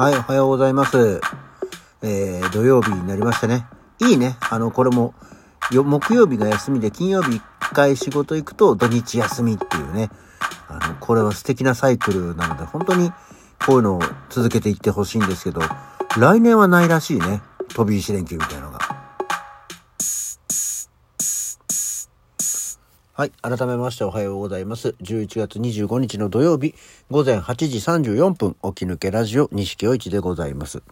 はい、おはようございます。えー、土曜日になりましたね。いいね。あの、これも、よ木曜日が休みで、金曜日一回仕事行くと土日休みっていうね。あの、これは素敵なサイクルなので、本当にこういうのを続けていってほしいんですけど、来年はないらしいね。飛び石連休みたいなはい。改めましておはようございます。11月25日の土曜日、午前8時34分、起き抜けラジオ、西京一でございます。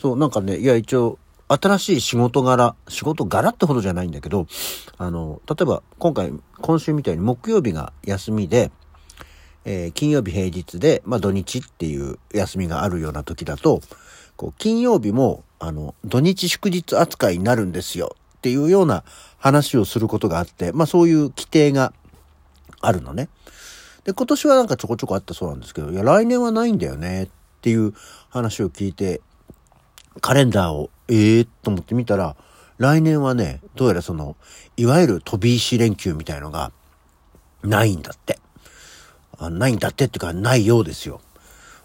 そう、なんかね、いや、一応、新しい仕事柄、仕事柄ってほどじゃないんだけど、あの、例えば、今回、今週みたいに木曜日が休みで、えー金曜日平日で、まあ土日っていう休みがあるような時だと、こう、金曜日も、あの、土日祝日扱いになるんですよっていうような話をすることがあって、まあそういう規定があるのね。で、今年はなんかちょこちょこあったそうなんですけど、いや、来年はないんだよねっていう話を聞いて、カレンダーを、ええー、と思って見たら、来年はね、どうやらその、いわゆる飛び石連休みたいのが、ないんだって。あないんだってっていうか、ないようですよ。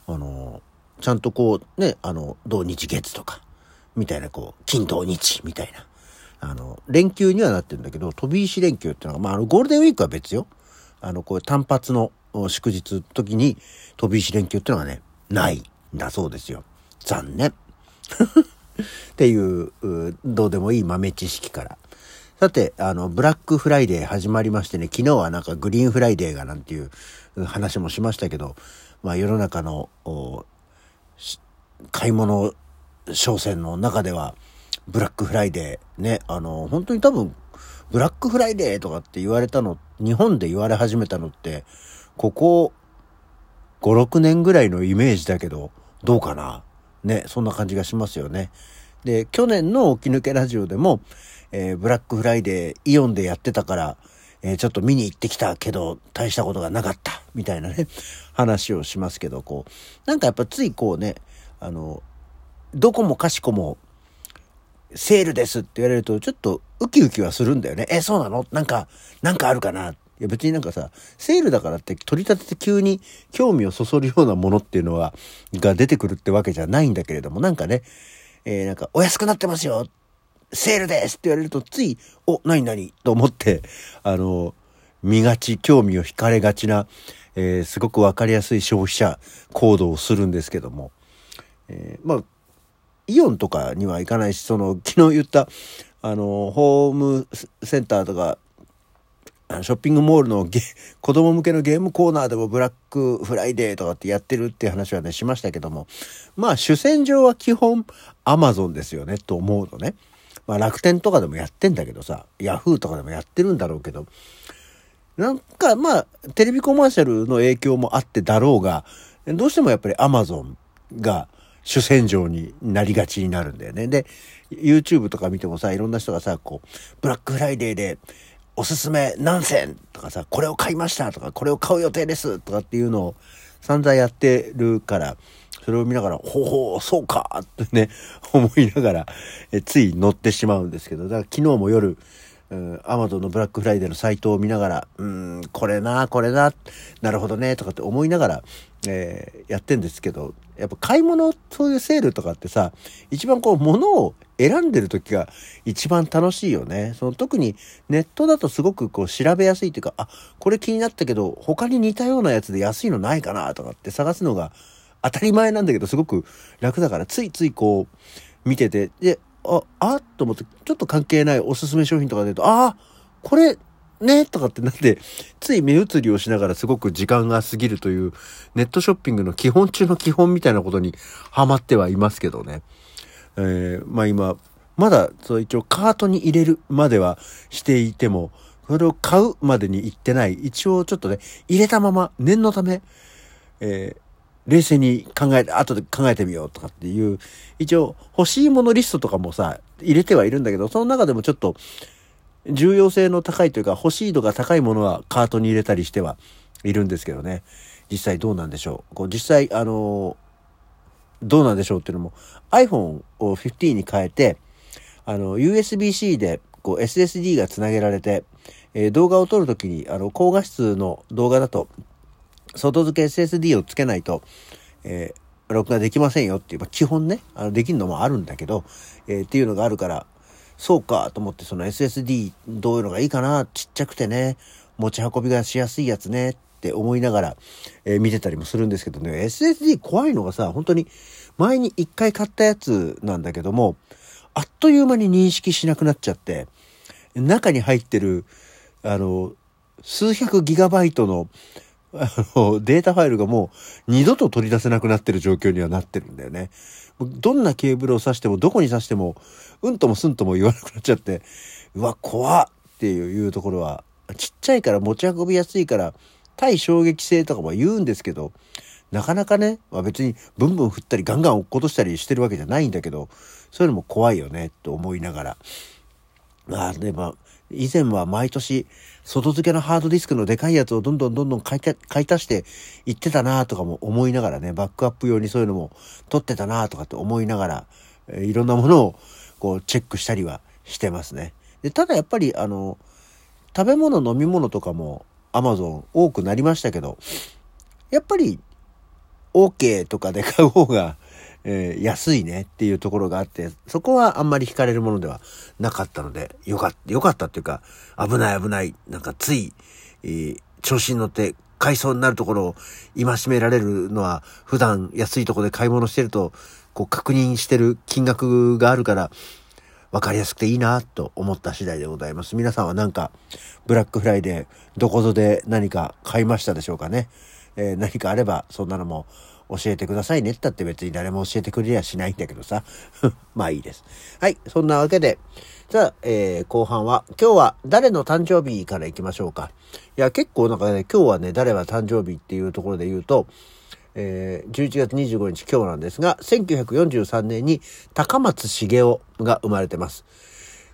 あの、ちゃんとこう、ね、あの、土日月とか、みたいな、こう、金土日みたいな。あの、連休にはなってるんだけど、飛び石連休っていうのが、まあ、あの、ゴールデンウィークは別よ。あの、こう、単発の祝日時に、飛び石連休っていうのがね、ないんだそうですよ。残念。っていう、どうでもいい豆知識から。さて、あの、ブラックフライデー始まりましてね、昨日はなんかグリーンフライデーがなんていう話もしましたけど、まあ世の中の、買い物商戦の中では、ブラックフライデー、ね、あの、本当に多分、ブラックフライデーとかって言われたの、日本で言われ始めたのって、ここ5、6年ぐらいのイメージだけど、どうかな？ね、そんな感じがしますよね。で、去年の起き抜けラジオでも、えーブラックフライデーイオンでやってたから、えーちょっと見に行ってきたけど、大したことがなかった、みたいなね、話をしますけど、こう、なんかやっぱついこうね、あの、どこもかしこも、セールですって言われると、ちょっとウキウキはするんだよね。え、そうなの？なんか、なんかあるかな？いや別になんかさ、セールだからって取り立てて急に興味をそそるようなものっていうのは、が出てくるってわけじゃないんだけれども、なんかね、えーなんかお安くなってますよ。セールですって言われると、つい、お、なになにと思って、あの、見がち、興味を惹かれがちな、えーすごくわかりやすい消費者行動をするんですけども、えーまあ、イオンとかには行かないし、その、昨日言った、あの、ホームセンターとか、ショッピングモールのゲ子供向けのゲームコーナーでもブラックフライデーとかってやってるっていう話はね、しましたけども、まあ主戦場は基本アマゾンですよね、と思うとね。まあ楽天とかでもやってんだけどさ、ヤフーとかでもやってるんだろうけど、なんかまあテレビコマーシャルの影響もあってだろうが、どうしてもやっぱりアマゾンが主戦場になりがちになるんだよね。で、YouTube とか見てもさ、いろんな人がさ、こう、ブラックフライデーで、おすすめ何選とかさ、これを買いましたとか、これを買う予定ですとかっていうのを散々やってるから、それを見ながら、ほうほう、そうかってね、思いながら、えつい乗ってしまうんですけど、だから昨日も夜、アマゾンのブラックフライデーのサイトを見ながら、うーん、これな、これな、なるほどね、とかって思いながら、えーやってんですけど、やっぱ買い物、そういうセールとかってさ、一番こう、物を選んでる時が一番楽しいよね。その特にネットだとすごくこう調べやすいというか、あ、これ気になったけど、他に似たようなやつで安いのないかなとかって探すのが当たり前なんだけど、すごく楽だから、ついついこう、見てて、で、あ、あと思って、ちょっと関係ないおすすめ商品とかで言うと、あ、これ、ねとかってなって、つい目移りをしながらすごく時間が過ぎるという、ネットショッピングの基本中の基本みたいなことにハマってはいますけどね。えーまあ今、まだ、そう一応カートに入れるまではしていても、それを買うまでに行ってない。一応ちょっとね、入れたまま、念のため、えー冷静に考え、後で考えてみようとかっていう、一応欲しいものリストとかもさ、入れてはいるんだけど、その中でもちょっと、重要性の高いというか、欲しい度が高いものはカートに入れたりしてはいるんですけどね。実際どうなんでしょう。こう実際、あのどうなんでしょうっていうのも iPhone を15に変えて、あの、USB-C でこう SSD がつなげられて、えー動画を撮るときに、あの、高画質の動画だと、外付け SSD をつけないと、えー録画できませんよっていう、まあ、基本ね、あの、できるのもあるんだけど、えー、っていうのがあるから、そうかと思ってその SSD どういうのがいいかなちっちゃくてね、持ち運びがしやすいやつねって思いながら、えー、見てたりもするんですけどね、SSD 怖いのがさ、本当に前に一回買ったやつなんだけども、あっという間に認識しなくなっちゃって、中に入ってる、あの、数百ギガバイトのあの、データファイルがもう二度と取り出せなくなってる状況にはなってるんだよね。どんなケーブルを挿しても、どこに挿しても、うんともすんとも言わなくなっちゃって、うわ、怖っっていうところは、ちっちゃいから持ち運びやすいから、対衝撃性とかも言うんですけど、なかなかね、まあ、別にブンブン振ったりガンガン落っことしたりしてるわけじゃないんだけど、そういうのも怖いよね、と思いながら。まあ、でも、以前は毎年、外付けのハードディスクのでかいやつをどんどんどんどん買い買い足していってたなとかも思いながらね、バックアップ用にそういうのも取ってたなとかって思いながら、えいろんなものをこうチェックしたりはしてますね。で、ただやっぱりあの、食べ物飲み物とかも Amazon 多くなりましたけど、やっぱり OK とかで買う方がえー、安いねっていうところがあって、そこはあんまり惹かれるものではなかったので、よかった、よかったっていうか、危ない危ない、なんかつい、えー、調子に乗って買いそうになるところを戒められるのは、普段安いとこで買い物してると、こう確認してる金額があるから、わかりやすくていいなと思った次第でございます。皆さんはなんか、ブラックフライデー、どこぞで何か買いましたでしょうかね。えー、何かあれば、そんなのも教えてくださいねったって別に誰も教えてくれりゃしないんだけどさ。まあいいです。はい。そんなわけで、じゃあ、えー、後半は、今日は誰の誕生日から行きましょうか。いや、結構なんかね、今日はね、誰は誕生日っていうところで言うと、えー、11月25日今日なんですが、1943年に高松茂雄が生まれてます。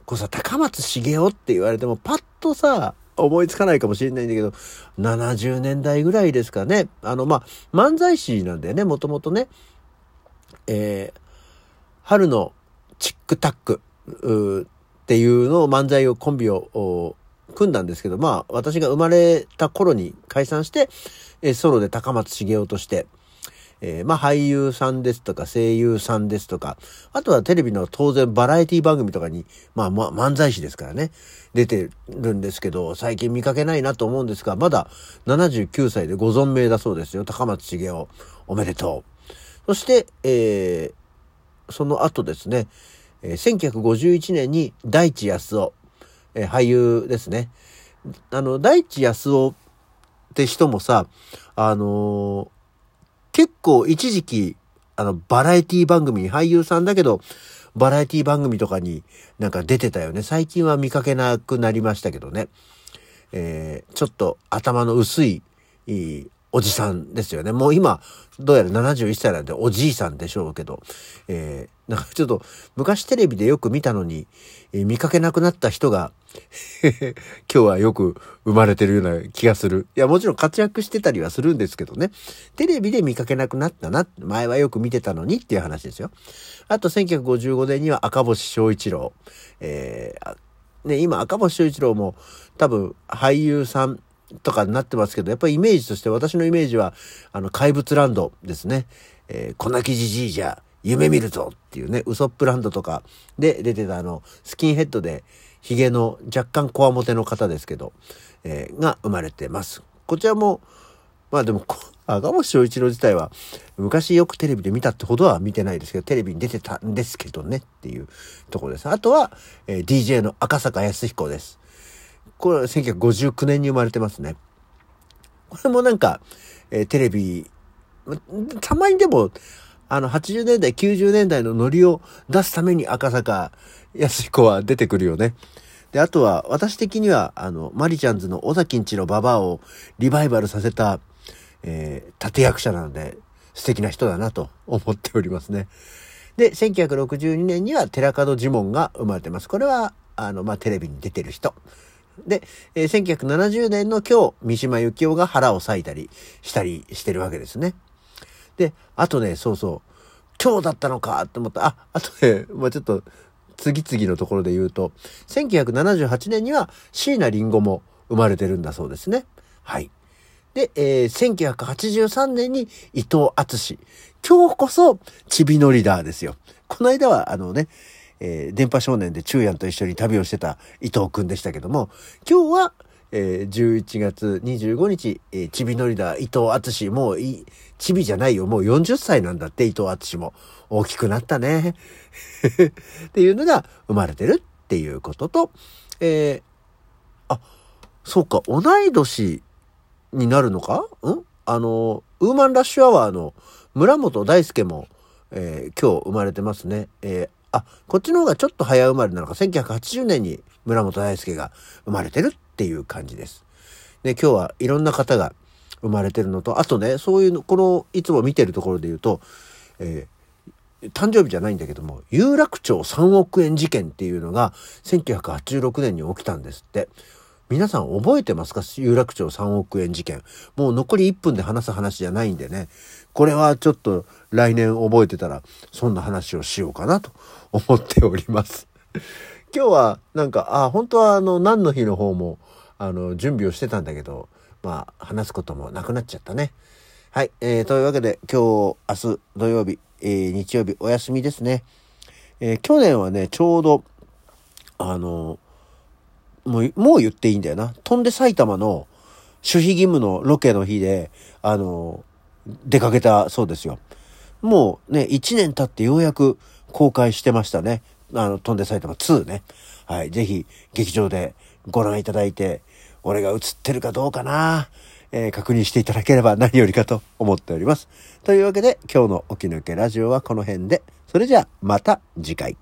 これさ、高松茂雄って言われても、パッとさ、思いつかないかもしれないんだけど、70年代ぐらいですかね。あの、まあ、漫才師なんだよね、もともとね。えー、春のチックタックっていうのを漫才をコンビを組んだんですけど、まあ、私が生まれた頃に解散して、えソロで高松茂雄として、えー、まあ俳優さんですとか声優さんですとか、あとはテレビの当然バラエティ番組とかに、まあま漫才師ですからね、出てるんですけど、最近見かけないなと思うんですが、まだ79歳でご存命だそうですよ。高松茂雄、おめでとう。そして、えー、その後ですね、えー、1951年に大地安夫、えー、俳優ですね。あの、大地安夫って人もさ、あのー結構一時期、あの、バラエティ番組、俳優さんだけど、バラエティ番組とかになんか出てたよね。最近は見かけなくなりましたけどね。えー、ちょっと頭の薄い、いいおじさんですよね。もう今、どうやら71歳なんでおじいさんでしょうけど、えー、なんかちょっと昔テレビでよく見たのに、えー、見かけなくなった人が 今日はよく生まれてるような気がする。いや、もちろん活躍してたりはするんですけどね。テレビで見かけなくなったな。前はよく見てたのにっていう話ですよ。あと1955年には赤星翔一郎。えー、ね、今赤星翔一郎も多分俳優さんとかになってますけど、やっぱりイメージとして私のイメージは、あの、怪物ランドですね。えー、粉木じじいじゃ、夢見るぞっていうね、ウソップランドとかで出てたあの、スキンヘッドで、ヒゲの若干コアモテの方ですけど、えー、が生まれてます。こちらも、まあでも、赤星翔一郎自体は、昔よくテレビで見たってほどは見てないですけど、テレビに出てたんですけどねっていうところです。あとは、えー、DJ の赤坂康彦です。これは1959年に生まれてますね。これもなんか、えー、テレビ、たまにでも、あの、80年代、90年代のノリを出すために赤坂康彦は出てくるよね。で、あとは、私的には、あの、マリちゃんズの尾崎んちのババアをリバイバルさせた、えー、立役者なので、素敵な人だなと思っておりますね。で、1962年には寺門ジモンが生まれてます。これは、あの、まあ、テレビに出てる人。で、えー、1970年の今日、三島由紀夫が腹を裂いたりしたりしてるわけですね。で、あとね、そうそう、今日だったのかって思った。あ、あとね、まあ、ちょっと、次々のところで言うと、1978年には椎名林檎も生まれてるんだそうですね。はい。で、えー、1983年に伊藤敦今日こそ、ちびのリーダーですよ。この間は、あのね、えー、電波少年で中やんと一緒に旅をしてた伊藤くんでしたけども、今日は、えー、11月25日、えー、ちびのりだ、伊藤敦もうい、ちびじゃないよ、もう40歳なんだって、伊藤敦も。大きくなったね。っていうのが生まれてるっていうことと、えー、あ、そうか、同い年になるのか？ん？あの、ウーマンラッシュアワーの村本大輔も、えー、今日生まれてますね。えー、あ、こっちの方がちょっと早生まれなのか、1980年に村本大輔が生まれてるっていう感じです。で、今日はいろんな方が生まれてるのと、あとね、そういうの、この、いつも見てるところで言うと、えー、誕生日じゃないんだけども、有楽町3億円事件っていうのが1986年に起きたんですって。皆さん覚えてますか？有楽町3億円事件。もう残り1分で話す話じゃないんでね。これはちょっと来年覚えてたら、そんな話をしようかなと 思っております。今日はなんか、あ、本当はあの、何の日の方も、あの、準備をしてたんだけど、まあ、話すこともなくなっちゃったね。はい。えー、というわけで、今日、明日、土曜日、えー、日曜日、お休みですね。えー、去年はね、ちょうど、あの、もう、もう言っていいんだよな。飛んで埼玉の守秘義務のロケの日で、あの、出かけたそうですよ。もうね、1年経ってようやく公開してましたね。あの、飛んで埼玉2ね。はい。ぜひ、劇場でご覧いただいて、俺が映ってるかどうかな、えー、確認していただければ何よりかと思っております。というわけで、今日の起き抜けラジオはこの辺で、それじゃあ、また次回。